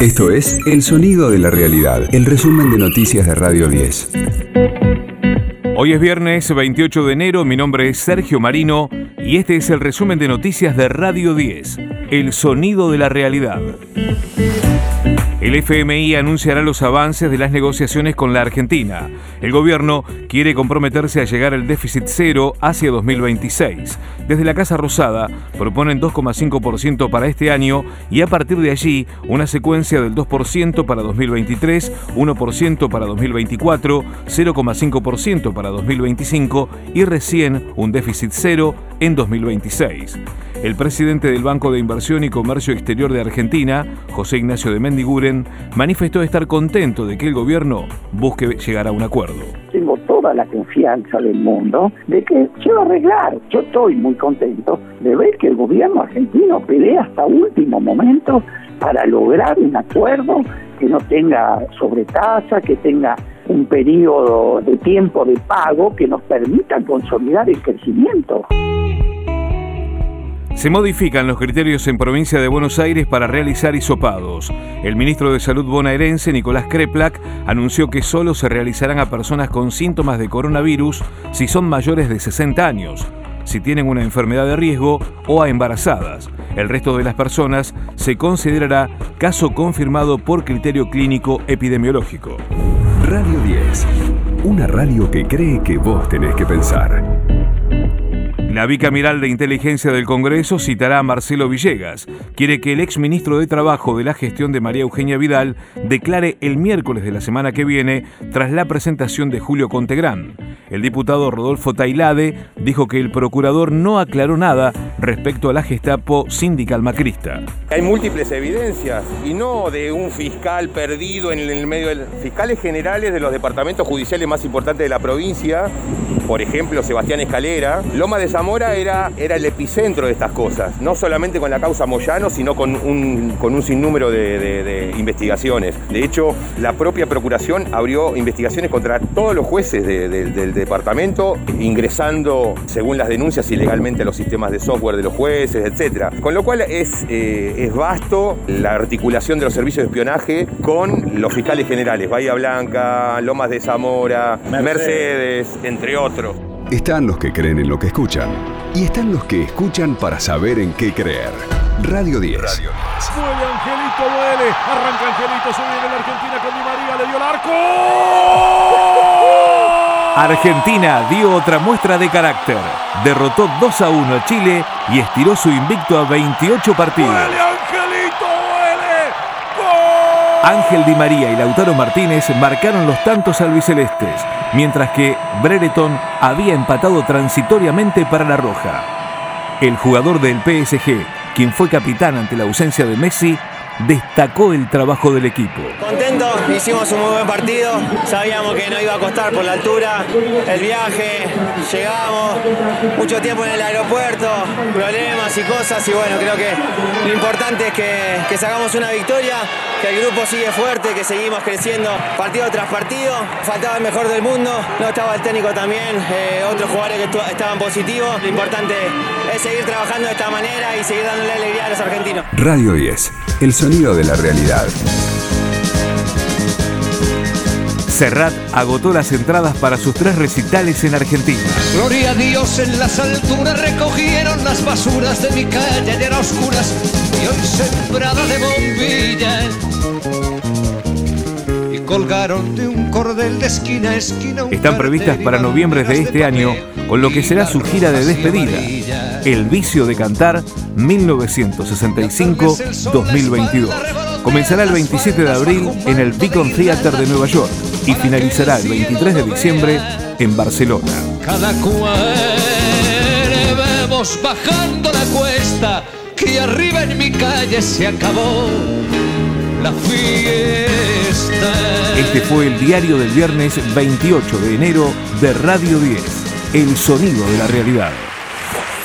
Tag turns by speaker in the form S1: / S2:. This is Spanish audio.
S1: Esto es El Sonido de la Realidad, el resumen de noticias de Radio 10.
S2: Hoy es viernes 28 de enero, mi nombre es Sergio Marino y este es el resumen de noticias de Radio 10, El Sonido de la Realidad. El FMI anunciará los avances de las negociaciones con la Argentina. El gobierno quiere comprometerse a llegar al déficit cero hacia 2026. Desde la Casa Rosada proponen 2,5% para este año y a partir de allí una secuencia del 2% para 2023, 1% para 2024, 0,5% para 2025 y recién un déficit cero en 2026. El presidente del Banco de Inversión y Comercio Exterior de Argentina, José Ignacio de Mendiguren, manifestó estar contento de que el gobierno busque llegar a un acuerdo.
S3: Tengo toda la confianza del mundo de que se va a arreglar. Yo estoy muy contento de ver que el gobierno argentino pelea hasta último momento para lograr un acuerdo que no tenga sobretasa, que tenga un periodo de tiempo de pago que nos permita consolidar el crecimiento.
S2: Se modifican los criterios en provincia de Buenos Aires para realizar hisopados. El ministro de Salud bonaerense, Nicolás Kreplak, anunció que solo se realizarán a personas con síntomas de coronavirus si son mayores de 60 años, si tienen una enfermedad de riesgo o a embarazadas. El resto de las personas se considerará caso confirmado por criterio clínico epidemiológico.
S1: Radio 10, una radio que cree que vos tenés que pensar.
S2: La bicameral de inteligencia del Congreso citará a Marcelo Villegas. Quiere que el exministro de Trabajo de la gestión de María Eugenia Vidal declare el miércoles de la semana que viene tras la presentación de Julio Contegrán. El diputado Rodolfo Tailade dijo que el procurador no aclaró nada respecto a la Gestapo sindical macrista.
S4: Hay múltiples evidencias y no de un fiscal perdido en el medio de fiscales generales de los departamentos judiciales más importantes de la provincia, por ejemplo Sebastián Escalera, Loma de Zamora era, era el epicentro de estas cosas, no solamente con la causa Moyano, sino con un, con un sinnúmero de, investigaciones. De hecho, la propia Procuración abrió investigaciones contra todos los jueces del departamento, ingresando, según las denuncias, ilegalmente a los sistemas de software de los jueces, etc. Con lo cual es, eh, es vasto la articulación de los servicios de espionaje con los fiscales generales, Bahía Blanca, Lomas de Zamora, Mercedes entre otros.
S1: Están los que creen en lo que escuchan y están los que escuchan para saber en qué creer. Radio 10. Radio 10.
S5: Mueve Angelito, duele. Arranca Angelito, se viene la Argentina con Di María, le dio el arco.
S2: Argentina dio otra muestra de carácter. Derrotó 2 a 1 a Chile y estiró su invicto a 28 partidos.
S5: ¡Duele, Angelito, duele!
S2: Ángel Di María y Lautaro Martínez marcaron los tantos albicelestes, mientras que Brereton había empatado transitoriamente para la Roja. El jugador del PSG, quien fue capitán ante la ausencia de Messi, destacó el trabajo del equipo.
S6: Contento, hicimos un muy buen partido, sabíamos que no iba a costar por la altura, el viaje, llegamos, mucho tiempo en el aeropuerto, problemas y cosas. Y bueno, creo que lo importante es que, que sacamos una victoria, que el grupo sigue fuerte, que seguimos creciendo partido tras partido, faltaba el mejor del mundo, no estaba el técnico también, eh, otros jugadores que estaban positivos, lo importante es seguir trabajando de esta manera y seguir dándole alegría a los argentinos.
S1: Radio 10, el sonido de la realidad.
S2: Serrat agotó las entradas para sus tres recitales en Argentina.
S7: Gloria a Dios en las alturas recogieron las basuras de mi calle de las oscuras y hoy sembrada de bombillas. Y colgaron de un cordel de esquina a esquina.
S2: Están previstas para noviembre de este año, con lo que será su gira de despedida. El vicio de cantar 1965-2022. Comenzará el 27 de abril en el Beacon Theater de Nueva York y finalizará el 23 de diciembre en Barcelona.
S7: Cada cual vemos bajando la cuesta que arriba en mi calle se acabó la fiesta.
S2: Este fue el diario del viernes 28 de enero de Radio 10, El Sonido de la Realidad.